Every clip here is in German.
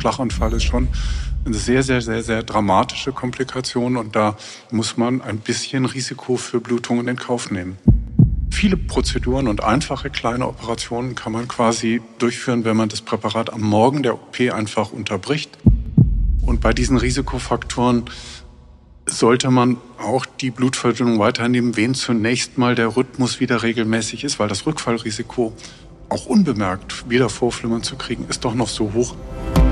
Schlaganfall ist schon eine sehr, sehr, sehr, sehr dramatische Komplikation und da muss man ein bisschen Risiko für Blutungen in Kauf nehmen. Viele Prozeduren und einfache kleine Operationen kann man quasi durchführen, wenn man das Präparat am Morgen der OP einfach unterbricht. Und bei diesen Risikofaktoren sollte man auch die Blutverdünnung weiternehmen, wenn zunächst mal der Rhythmus wieder regelmäßig ist, weil das Rückfallrisiko auch unbemerkt wieder Vorflimmern zu kriegen, ist doch noch so hoch.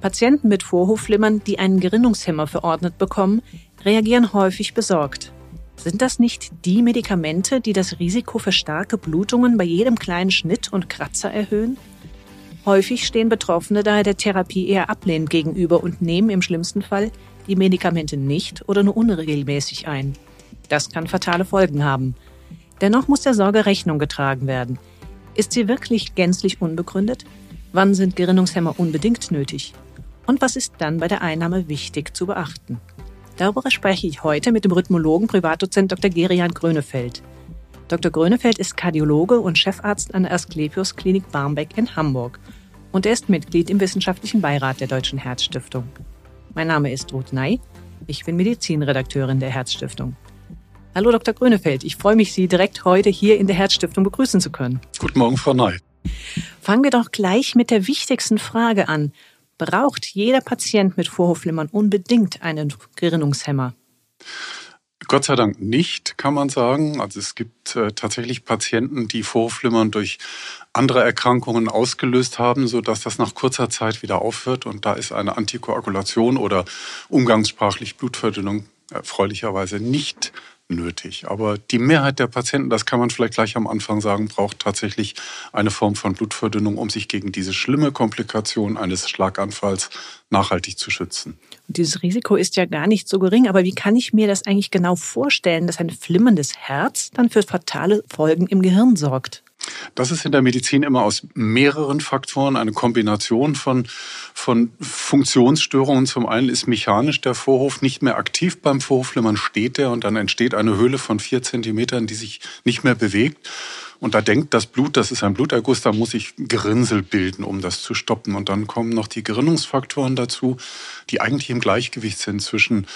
Patienten mit Vorhofflimmern, die einen Gerinnungshemmer verordnet bekommen, reagieren häufig besorgt. Sind das nicht die Medikamente, die das Risiko für starke Blutungen bei jedem kleinen Schnitt und Kratzer erhöhen? Häufig stehen Betroffene daher der Therapie eher ablehnend gegenüber und nehmen im schlimmsten Fall die Medikamente nicht oder nur unregelmäßig ein. Das kann fatale Folgen haben. Dennoch muss der Sorge Rechnung getragen werden. Ist sie wirklich gänzlich unbegründet? Wann sind Gerinnungshemmer unbedingt nötig? Und was ist dann bei der Einnahme wichtig zu beachten? Darüber spreche ich heute mit dem Rhythmologen Privatdozent Dr. Gerian Grönefeld. Dr. Grönefeld ist Kardiologe und Chefarzt an der Asklepios Klinik Barmbek in Hamburg und er ist Mitglied im wissenschaftlichen Beirat der Deutschen Herzstiftung. Mein Name ist Ruth Ney. Ich bin Medizinredakteurin der Herzstiftung. Hallo Dr. Grönefeld, ich freue mich, Sie direkt heute hier in der Herzstiftung begrüßen zu können. Guten Morgen, Frau Ney. Fangen wir doch gleich mit der wichtigsten Frage an braucht jeder Patient mit Vorhofflimmern unbedingt einen Gerinnungshemmer? Gott sei Dank nicht, kann man sagen. Also es gibt äh, tatsächlich Patienten, die Vorhofflimmern durch andere Erkrankungen ausgelöst haben, so dass das nach kurzer Zeit wieder aufhört. Und da ist eine Antikoagulation oder umgangssprachlich Blutverdünnung erfreulicherweise nicht nötig. Aber die Mehrheit der Patienten, das kann man vielleicht gleich am Anfang sagen, braucht tatsächlich eine Form von Blutverdünnung, um sich gegen diese schlimme Komplikation eines Schlaganfalls nachhaltig zu schützen. Und dieses Risiko ist ja gar nicht so gering, aber wie kann ich mir das eigentlich genau vorstellen, dass ein flimmerndes Herz dann für fatale Folgen im Gehirn sorgt? Das ist in der Medizin immer aus mehreren Faktoren eine Kombination von, von Funktionsstörungen. Zum einen ist mechanisch der Vorhof nicht mehr aktiv beim Vorhofflimmern steht der und dann entsteht eine Höhle von vier Zentimetern, die sich nicht mehr bewegt. Und da denkt das Blut, das ist ein Bluterguss, da muss ich Gerinnsel bilden, um das zu stoppen. Und dann kommen noch die Gerinnungsfaktoren dazu, die eigentlich im Gleichgewicht sind zwischen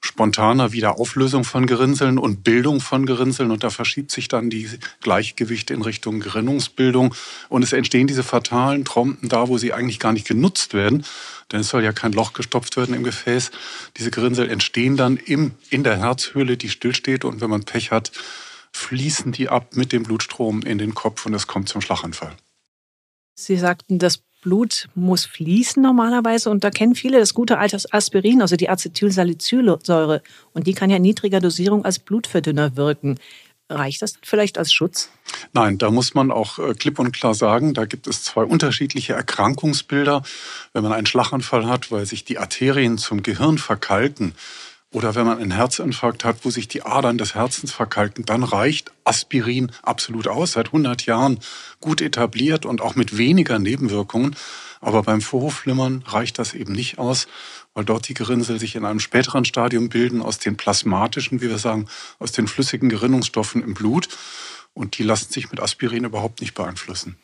spontaner Wiederauflösung von Gerinnseln und Bildung von Gerinnseln und da verschiebt sich dann die Gleichgewicht in Richtung Gerinnungsbildung. Und es entstehen diese fatalen Trompen da, wo sie eigentlich gar nicht genutzt werden, denn es soll ja kein Loch gestopft werden im Gefäß. Diese Gerinnsel entstehen dann im, in der Herzhöhle, die stillsteht. Und wenn man Pech hat, fließen die ab mit dem Blutstrom in den Kopf. Und es kommt zum Schlaganfall. Sie sagten, das Blut muss fließen normalerweise und da kennen viele das gute alte Aspirin, also die Acetylsalicylsäure und die kann ja in niedriger Dosierung als Blutverdünner wirken. Reicht das vielleicht als Schutz? Nein, da muss man auch äh, klipp und klar sagen, da gibt es zwei unterschiedliche Erkrankungsbilder. Wenn man einen Schlaganfall hat, weil sich die Arterien zum Gehirn verkalken, oder wenn man einen Herzinfarkt hat, wo sich die Adern des Herzens verkalken, dann reicht Aspirin absolut aus, seit 100 Jahren gut etabliert und auch mit weniger Nebenwirkungen. Aber beim Vorhofflimmern reicht das eben nicht aus, weil dort die Gerinnsel sich in einem späteren Stadium bilden aus den plasmatischen, wie wir sagen, aus den flüssigen Gerinnungsstoffen im Blut. Und die lassen sich mit Aspirin überhaupt nicht beeinflussen.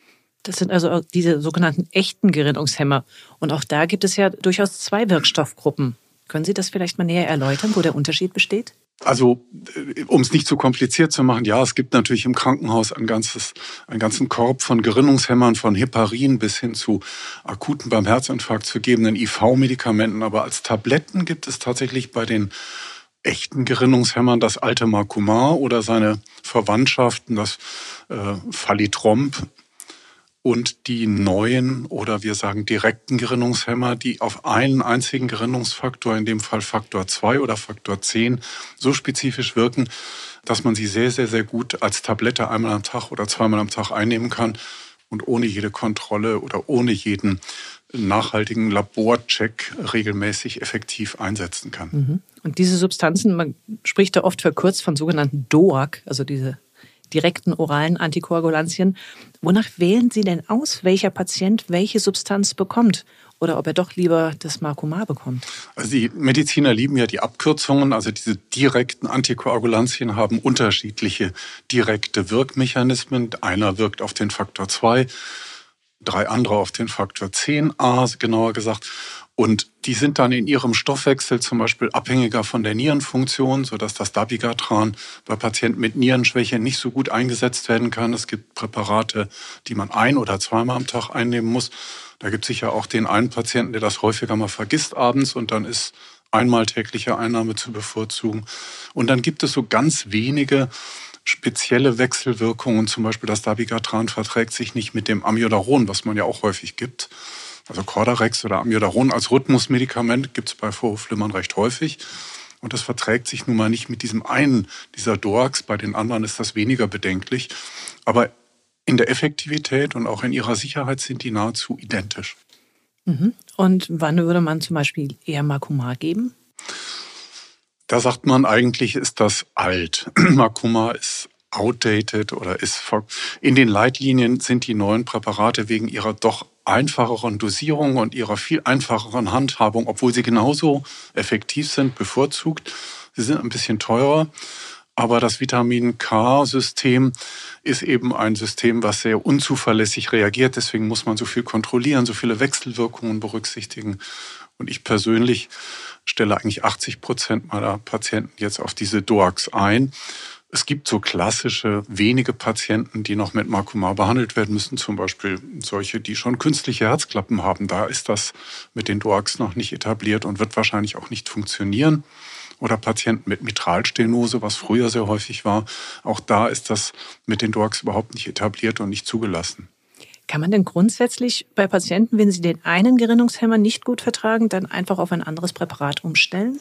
Das sind also diese sogenannten echten Gerinnungshemmer. Und auch da gibt es ja durchaus zwei Wirkstoffgruppen. Können Sie das vielleicht mal näher erläutern, wo der Unterschied besteht? Also, äh, um es nicht zu kompliziert zu machen, ja, es gibt natürlich im Krankenhaus ein ganzes, einen ganzen Korb von Gerinnungshämmern, von Heparin bis hin zu akuten beim Herzinfarkt zu gebenden IV-Medikamenten. Aber als Tabletten gibt es tatsächlich bei den echten Gerinnungshämmern das alte Marcumar oder seine Verwandtschaften, das äh, Falitromp, und die neuen oder wir sagen direkten Gerinnungshemmer, die auf einen einzigen Gerinnungsfaktor, in dem Fall Faktor 2 oder Faktor 10, so spezifisch wirken, dass man sie sehr, sehr, sehr gut als Tablette einmal am Tag oder zweimal am Tag einnehmen kann und ohne jede Kontrolle oder ohne jeden nachhaltigen Laborcheck regelmäßig effektiv einsetzen kann. Mhm. Und diese Substanzen, man spricht da oft verkürzt von sogenannten DOAC, also diese direkten oralen Antikoagulantien. Wonach wählen Sie denn aus, welcher Patient welche Substanz bekommt? Oder ob er doch lieber das Marcomar bekommt? Also die Mediziner lieben ja die Abkürzungen. Also diese direkten Antikoagulantien haben unterschiedliche direkte Wirkmechanismen. Einer wirkt auf den Faktor 2, drei andere auf den Faktor 10a, genauer gesagt. Und die sind dann in ihrem Stoffwechsel zum Beispiel abhängiger von der Nierenfunktion, sodass das Dabigatran bei Patienten mit Nierenschwäche nicht so gut eingesetzt werden kann. Es gibt Präparate, die man ein- oder zweimal am Tag einnehmen muss. Da gibt es sicher auch den einen Patienten, der das häufiger mal vergisst abends und dann ist einmal tägliche Einnahme zu bevorzugen. Und dann gibt es so ganz wenige spezielle Wechselwirkungen. Zum Beispiel das Dabigatran verträgt sich nicht mit dem Amiodaron, was man ja auch häufig gibt. Also Cordarex oder Amiodaron als Rhythmusmedikament gibt es bei Vorhofflimmern recht häufig. Und das verträgt sich nun mal nicht mit diesem einen dieser DOACs. Bei den anderen ist das weniger bedenklich. Aber in der Effektivität und auch in ihrer Sicherheit sind die nahezu identisch. Mhm. Und wann würde man zum Beispiel eher Makuma geben? Da sagt man eigentlich, ist das alt. Makuma ist outdated oder ist in den Leitlinien sind die neuen Präparate wegen ihrer doch einfacheren Dosierung und ihrer viel einfacheren Handhabung, obwohl sie genauso effektiv sind, bevorzugt. Sie sind ein bisschen teurer, aber das Vitamin K-System ist eben ein System, was sehr unzuverlässig reagiert. Deswegen muss man so viel kontrollieren, so viele Wechselwirkungen berücksichtigen. Und ich persönlich stelle eigentlich 80 Prozent meiner Patienten jetzt auf diese DOAX ein. Es gibt so klassische wenige Patienten, die noch mit Makuma behandelt werden müssen, zum Beispiel solche, die schon künstliche Herzklappen haben. Da ist das mit den DOAX noch nicht etabliert und wird wahrscheinlich auch nicht funktionieren. Oder Patienten mit Mitralstenose, was früher sehr häufig war. Auch da ist das mit den DOAX überhaupt nicht etabliert und nicht zugelassen. Kann man denn grundsätzlich bei Patienten, wenn sie den einen Gerinnungshemmer nicht gut vertragen, dann einfach auf ein anderes Präparat umstellen?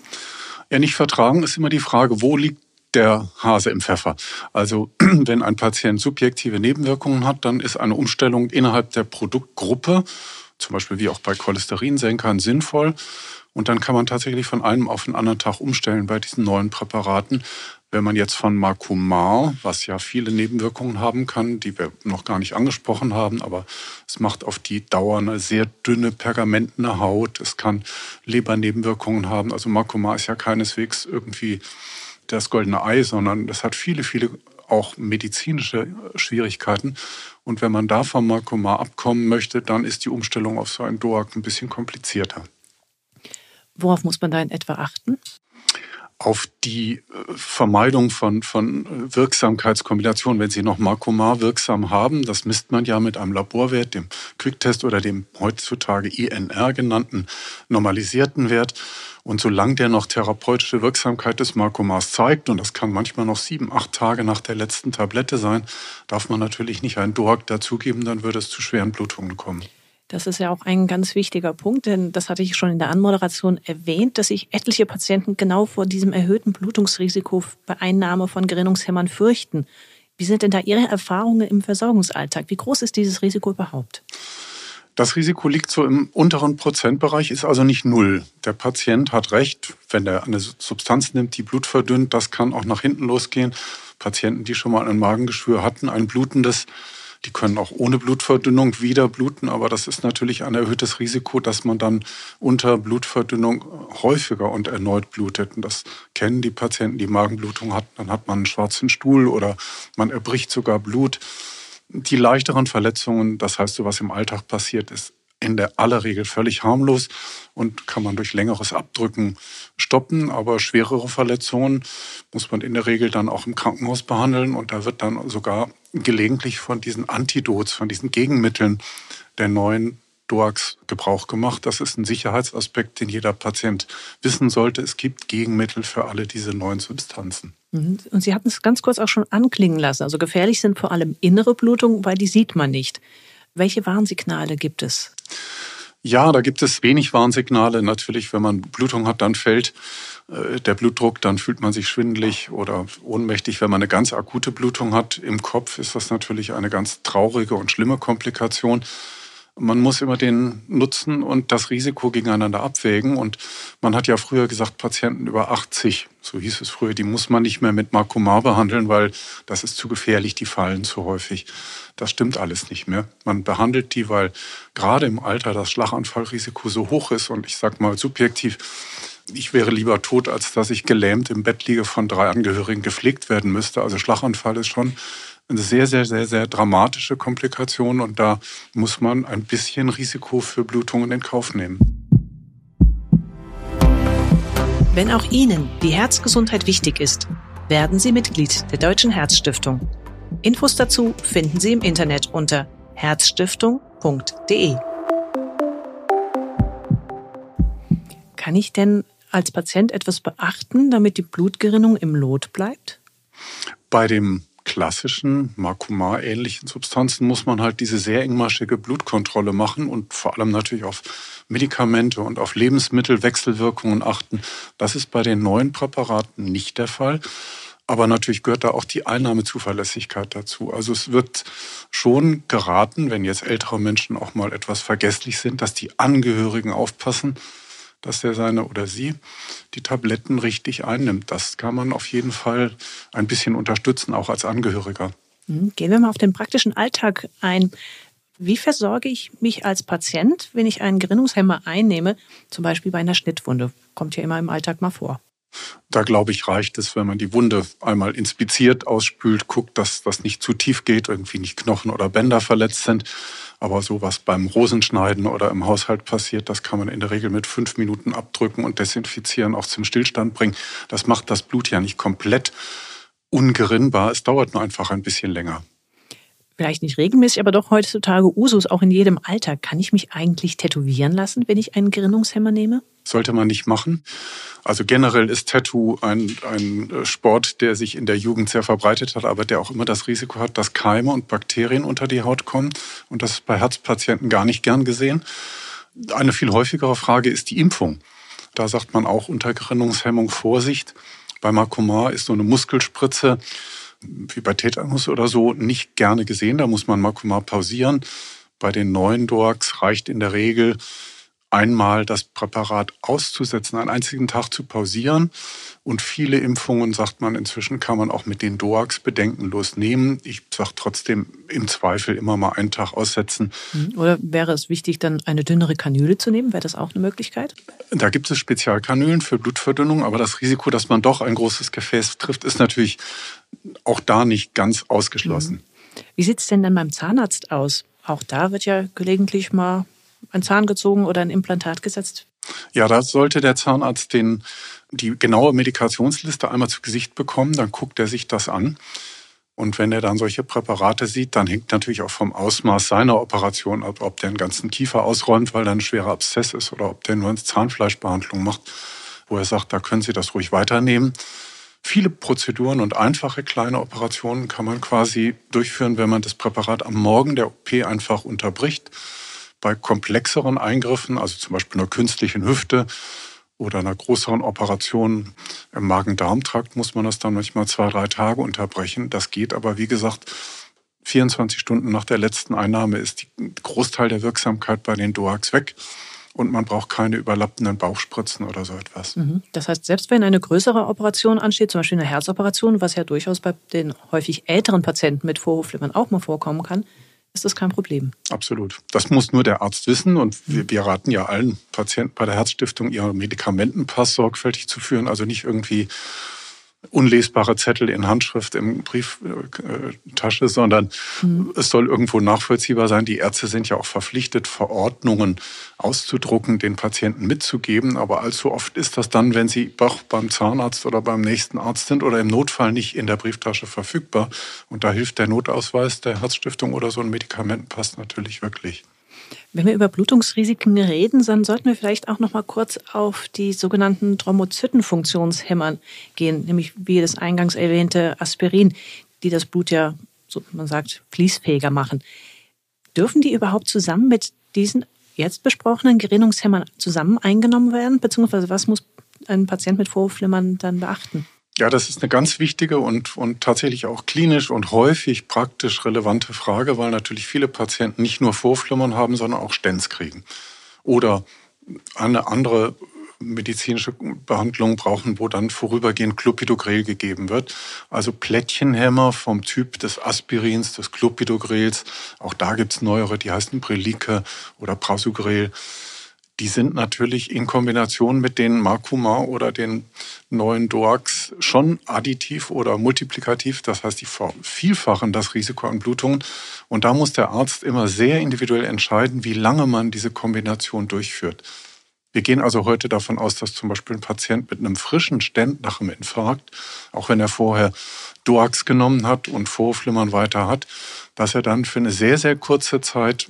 Ja, nicht vertragen ist immer die Frage, wo liegt der Hase im Pfeffer. Also wenn ein Patient subjektive Nebenwirkungen hat, dann ist eine Umstellung innerhalb der Produktgruppe, zum Beispiel wie auch bei Cholesterinsenkern, sinnvoll. Und dann kann man tatsächlich von einem auf den anderen Tag umstellen bei diesen neuen Präparaten. Wenn man jetzt von Marcumar, was ja viele Nebenwirkungen haben kann, die wir noch gar nicht angesprochen haben, aber es macht auf die Dauer eine sehr dünne, pergamentene Haut. Es kann Lebernebenwirkungen haben. Also Marcumar ist ja keineswegs irgendwie das goldene Ei, sondern es hat viele, viele auch medizinische Schwierigkeiten. Und wenn man da vom Markomar abkommen möchte, dann ist die Umstellung auf so einen DOAC ein bisschen komplizierter. Worauf muss man da in etwa achten? Auf die äh, Vermeidung von, von Wirksamkeitskombinationen, wenn Sie noch Markomar wirksam haben, das misst man ja mit einem Laborwert, dem Quicktest oder dem heutzutage INR genannten normalisierten Wert. Und solange der noch therapeutische Wirksamkeit des Markomars zeigt, und das kann manchmal noch sieben, acht Tage nach der letzten Tablette sein, darf man natürlich nicht einen DOAC dazugeben, dann würde es zu schweren Blutungen kommen. Das ist ja auch ein ganz wichtiger Punkt, denn das hatte ich schon in der Anmoderation erwähnt, dass sich etliche Patienten genau vor diesem erhöhten Blutungsrisiko bei Einnahme von Gerinnungshämmern fürchten. Wie sind denn da Ihre Erfahrungen im Versorgungsalltag? Wie groß ist dieses Risiko überhaupt? Das Risiko liegt so im unteren Prozentbereich, ist also nicht null. Der Patient hat recht, wenn er eine Substanz nimmt, die Blut verdünnt, das kann auch nach hinten losgehen. Patienten, die schon mal ein Magengeschwür hatten, ein blutendes, die können auch ohne Blutverdünnung wieder bluten, aber das ist natürlich ein erhöhtes Risiko, dass man dann unter Blutverdünnung häufiger und erneut blutet. Und das kennen die Patienten, die Magenblutung hatten. Dann hat man einen schwarzen Stuhl oder man erbricht sogar Blut. Die leichteren Verletzungen, das heißt, so was im Alltag passiert, ist in der aller Regel völlig harmlos und kann man durch längeres Abdrücken stoppen. Aber schwerere Verletzungen muss man in der Regel dann auch im Krankenhaus behandeln und da wird dann sogar gelegentlich von diesen Antidots, von diesen Gegenmitteln der neuen DOAX Gebrauch gemacht. Das ist ein Sicherheitsaspekt, den jeder Patient wissen sollte. Es gibt Gegenmittel für alle diese neuen Substanzen. Mhm. Und Sie hatten es ganz kurz auch schon anklingen lassen. Also gefährlich sind vor allem innere Blutungen, weil die sieht man nicht. Welche Warnsignale gibt es? Ja, da gibt es wenig Warnsignale. Natürlich, wenn man Blutung hat, dann fällt äh, der Blutdruck, dann fühlt man sich schwindelig oder ohnmächtig. Wenn man eine ganz akute Blutung hat im Kopf, ist das natürlich eine ganz traurige und schlimme Komplikation. Man muss immer den Nutzen und das Risiko gegeneinander abwägen. Und man hat ja früher gesagt, Patienten über 80, so hieß es früher, die muss man nicht mehr mit Markomar behandeln, weil das ist zu gefährlich, die fallen zu häufig. Das stimmt alles nicht mehr. Man behandelt die, weil gerade im Alter das Schlaganfallrisiko so hoch ist. Und ich sage mal subjektiv, ich wäre lieber tot, als dass ich gelähmt im Bett liege von drei Angehörigen gepflegt werden müsste. Also Schlaganfall ist schon eine sehr, sehr, sehr, sehr dramatische Komplikation und da muss man ein bisschen Risiko für Blutungen in Kauf nehmen. Wenn auch Ihnen die Herzgesundheit wichtig ist, werden Sie Mitglied der Deutschen Herzstiftung. Infos dazu finden Sie im Internet unter herzstiftung.de. Kann ich denn als Patient etwas beachten, damit die Blutgerinnung im Lot bleibt? Bei dem klassischen Makuma-ähnlichen Substanzen muss man halt diese sehr engmaschige Blutkontrolle machen und vor allem natürlich auf Medikamente und auf Lebensmittelwechselwirkungen achten. Das ist bei den neuen Präparaten nicht der Fall. Aber natürlich gehört da auch die Einnahmezuverlässigkeit dazu. Also es wird schon geraten, wenn jetzt ältere Menschen auch mal etwas vergesslich sind, dass die Angehörigen aufpassen, dass er seine oder sie die Tabletten richtig einnimmt. Das kann man auf jeden Fall ein bisschen unterstützen, auch als Angehöriger. Hm, gehen wir mal auf den praktischen Alltag ein. Wie versorge ich mich als Patient, wenn ich einen Gerinnungshemmer einnehme, zum Beispiel bei einer Schnittwunde? Kommt ja immer im Alltag mal vor. Da glaube ich, reicht es, wenn man die Wunde einmal inspiziert, ausspült, guckt, dass das nicht zu tief geht, irgendwie nicht Knochen oder Bänder verletzt sind. Aber so was beim Rosenschneiden oder im Haushalt passiert, das kann man in der Regel mit fünf Minuten abdrücken und desinfizieren, auch zum Stillstand bringen. Das macht das Blut ja nicht komplett ungerinnbar. Es dauert nur einfach ein bisschen länger vielleicht nicht regelmäßig, aber doch heutzutage Usus auch in jedem Alter. Kann ich mich eigentlich tätowieren lassen, wenn ich einen Gerinnungshemmer nehme? Sollte man nicht machen. Also generell ist Tattoo ein, ein Sport, der sich in der Jugend sehr verbreitet hat, aber der auch immer das Risiko hat, dass Keime und Bakterien unter die Haut kommen. Und das ist bei Herzpatienten gar nicht gern gesehen. Eine viel häufigere Frage ist die Impfung. Da sagt man auch unter Gerinnungshemmung Vorsicht. Bei Makomar ist so eine Muskelspritze wie bei Tetanus oder so nicht gerne gesehen. Da muss man Makomar pausieren. Bei den neuen Dorks reicht in der Regel einmal das Präparat auszusetzen, einen einzigen Tag zu pausieren. Und viele Impfungen, sagt man inzwischen, kann man auch mit den DOAX bedenkenlos nehmen. Ich sage trotzdem im Zweifel immer mal einen Tag aussetzen. Mhm. Oder wäre es wichtig, dann eine dünnere Kanüle zu nehmen? Wäre das auch eine Möglichkeit? Da gibt es Spezialkanülen für Blutverdünnung, aber das Risiko, dass man doch ein großes Gefäß trifft, ist natürlich auch da nicht ganz ausgeschlossen. Mhm. Wie sieht es denn dann beim Zahnarzt aus? Auch da wird ja gelegentlich mal ein Zahn gezogen oder ein Implantat gesetzt? Ja, da sollte der Zahnarzt den, die genaue Medikationsliste einmal zu Gesicht bekommen, dann guckt er sich das an. Und wenn er dann solche Präparate sieht, dann hängt natürlich auch vom Ausmaß seiner Operation ab, ob der einen ganzen Kiefer ausräumt, weil da ein schwerer Abszess ist, oder ob der nur eine Zahnfleischbehandlung macht, wo er sagt, da können Sie das ruhig weiternehmen. Viele Prozeduren und einfache kleine Operationen kann man quasi durchführen, wenn man das Präparat am Morgen der OP einfach unterbricht bei komplexeren Eingriffen, also zum Beispiel einer künstlichen Hüfte oder einer größeren Operation im Magen-Darm-Trakt, muss man das dann manchmal zwei, drei Tage unterbrechen. Das geht aber, wie gesagt, 24 Stunden nach der letzten Einnahme ist der Großteil der Wirksamkeit bei den DOAX weg und man braucht keine überlappenden Bauchspritzen oder so etwas. Mhm. Das heißt, selbst wenn eine größere Operation ansteht, zum Beispiel eine Herzoperation, was ja durchaus bei den häufig älteren Patienten mit Vorhofflimmern auch mal vorkommen kann, ist das kein Problem. Absolut. Das muss nur der Arzt wissen und wir, wir raten ja allen Patienten bei der Herzstiftung, ihren Medikamentenpass sorgfältig zu führen, also nicht irgendwie unlesbare Zettel in Handschrift im Brieftasche, sondern mhm. es soll irgendwo nachvollziehbar sein. Die Ärzte sind ja auch verpflichtet, Verordnungen auszudrucken, den Patienten mitzugeben. Aber allzu oft ist das dann, wenn sie beim Zahnarzt oder beim nächsten Arzt sind oder im Notfall nicht in der Brieftasche verfügbar. Und da hilft der Notausweis der Herzstiftung oder so ein Medikamentenpass natürlich wirklich. Wenn wir über Blutungsrisiken reden, dann sollten wir vielleicht auch noch mal kurz auf die sogenannten Thrombozytenfunktionshämmern gehen, nämlich wie das eingangs erwähnte Aspirin, die das Blut ja, so man sagt, fließfähiger machen. Dürfen die überhaupt zusammen mit diesen jetzt besprochenen Gerinnungshämmern zusammen eingenommen werden? Beziehungsweise was muss ein Patient mit Vorhofflimmern dann beachten? Ja, das ist eine ganz wichtige und, und tatsächlich auch klinisch und häufig praktisch relevante Frage, weil natürlich viele Patienten nicht nur Vorflimmern haben, sondern auch Stents kriegen. Oder eine andere medizinische Behandlung brauchen, wo dann vorübergehend Clopidogrel gegeben wird. Also Plättchenhämmer vom Typ des Aspirins, des Clopidogrels. Auch da gibt's neuere, die heißen Brelike oder Prasugrel die sind natürlich in Kombination mit den Makuma oder den neuen DOAX schon additiv oder multiplikativ. Das heißt, die vervielfachen das Risiko an Blutungen. Und da muss der Arzt immer sehr individuell entscheiden, wie lange man diese Kombination durchführt. Wir gehen also heute davon aus, dass zum Beispiel ein Patient mit einem frischen Stent nach einem Infarkt, auch wenn er vorher DOAX genommen hat und Vorflimmern weiter hat, dass er dann für eine sehr, sehr kurze Zeit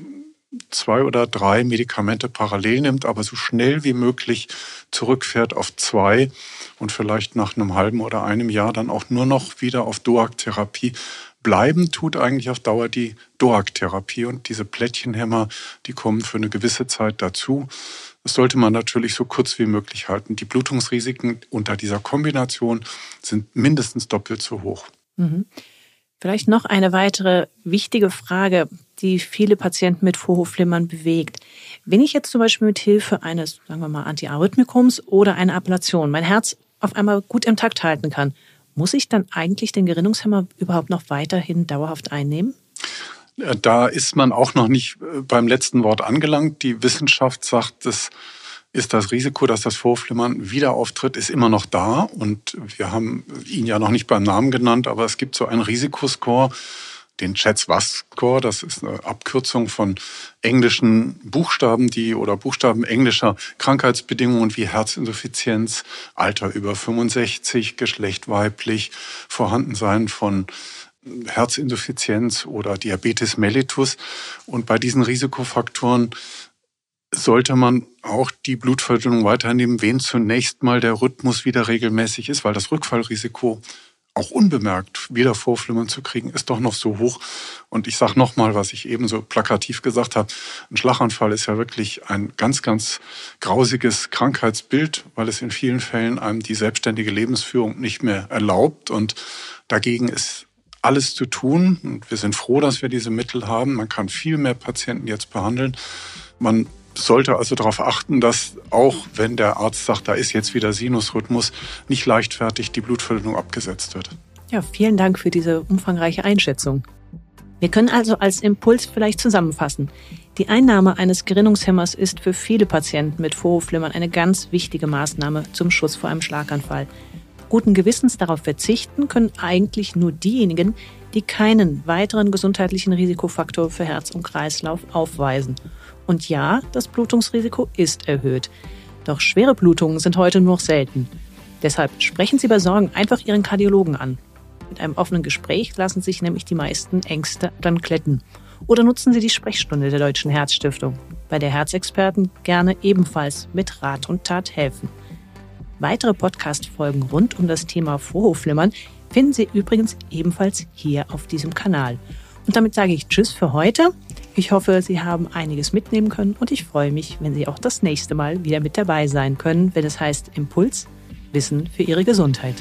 zwei oder drei Medikamente parallel nimmt, aber so schnell wie möglich zurückfährt auf zwei und vielleicht nach einem halben oder einem Jahr dann auch nur noch wieder auf DOAC-Therapie bleiben tut eigentlich auf Dauer die DOAC-Therapie und diese Plättchenhämmer, die kommen für eine gewisse Zeit dazu. Das sollte man natürlich so kurz wie möglich halten. Die Blutungsrisiken unter dieser Kombination sind mindestens doppelt so hoch. Mhm. Vielleicht noch eine weitere wichtige Frage, die viele Patienten mit Vorhofflimmern bewegt. Wenn ich jetzt zum Beispiel mit Hilfe eines, sagen wir mal, Antiarrhythmikums oder einer Ablation mein Herz auf einmal gut im Takt halten kann, muss ich dann eigentlich den Gerinnungshemmer überhaupt noch weiterhin dauerhaft einnehmen? Da ist man auch noch nicht äh, beim letzten Wort angelangt. Die Wissenschaft sagt, dass ist das Risiko, dass das Vorflimmern wieder auftritt, ist immer noch da. Und wir haben ihn ja noch nicht beim Namen genannt, aber es gibt so einen Risikoscore, den Chats-Was-Score. Das ist eine Abkürzung von englischen Buchstaben, die oder Buchstaben englischer Krankheitsbedingungen wie Herzinsuffizienz, Alter über 65, Geschlecht weiblich, Vorhandensein von Herzinsuffizienz oder Diabetes mellitus. Und bei diesen Risikofaktoren sollte man auch die Blutverdünnung weiternehmen, wenn zunächst mal der Rhythmus wieder regelmäßig ist, weil das Rückfallrisiko auch unbemerkt wieder Vorflimmern zu kriegen, ist doch noch so hoch. Und ich sage nochmal, was ich eben so plakativ gesagt habe, ein Schlaganfall ist ja wirklich ein ganz, ganz grausiges Krankheitsbild, weil es in vielen Fällen einem die selbstständige Lebensführung nicht mehr erlaubt. Und dagegen ist alles zu tun. Und wir sind froh, dass wir diese Mittel haben. Man kann viel mehr Patienten jetzt behandeln. Man sollte also darauf achten, dass auch wenn der Arzt sagt, da ist jetzt wieder Sinusrhythmus, nicht leichtfertig die Blutverdünnung abgesetzt wird. Ja, vielen Dank für diese umfangreiche Einschätzung. Wir können also als Impuls vielleicht zusammenfassen. Die Einnahme eines Gerinnungshemmers ist für viele Patienten mit Vorhofflimmern eine ganz wichtige Maßnahme zum Schutz vor einem Schlaganfall. Guten Gewissens darauf verzichten können eigentlich nur diejenigen, die keinen weiteren gesundheitlichen Risikofaktor für Herz und Kreislauf aufweisen und ja, das Blutungsrisiko ist erhöht. Doch schwere Blutungen sind heute nur noch selten. Deshalb sprechen Sie bei Sorgen einfach Ihren Kardiologen an. Mit einem offenen Gespräch lassen sich nämlich die meisten Ängste dann kletten. Oder nutzen Sie die Sprechstunde der Deutschen Herzstiftung, bei der Herzexperten gerne ebenfalls mit Rat und Tat helfen. Weitere Podcast-Folgen rund um das Thema Vorhofflimmern finden Sie übrigens ebenfalls hier auf diesem Kanal. Und damit sage ich Tschüss für heute. Ich hoffe, Sie haben einiges mitnehmen können und ich freue mich, wenn Sie auch das nächste Mal wieder mit dabei sein können, wenn es heißt Impuls, Wissen für Ihre Gesundheit.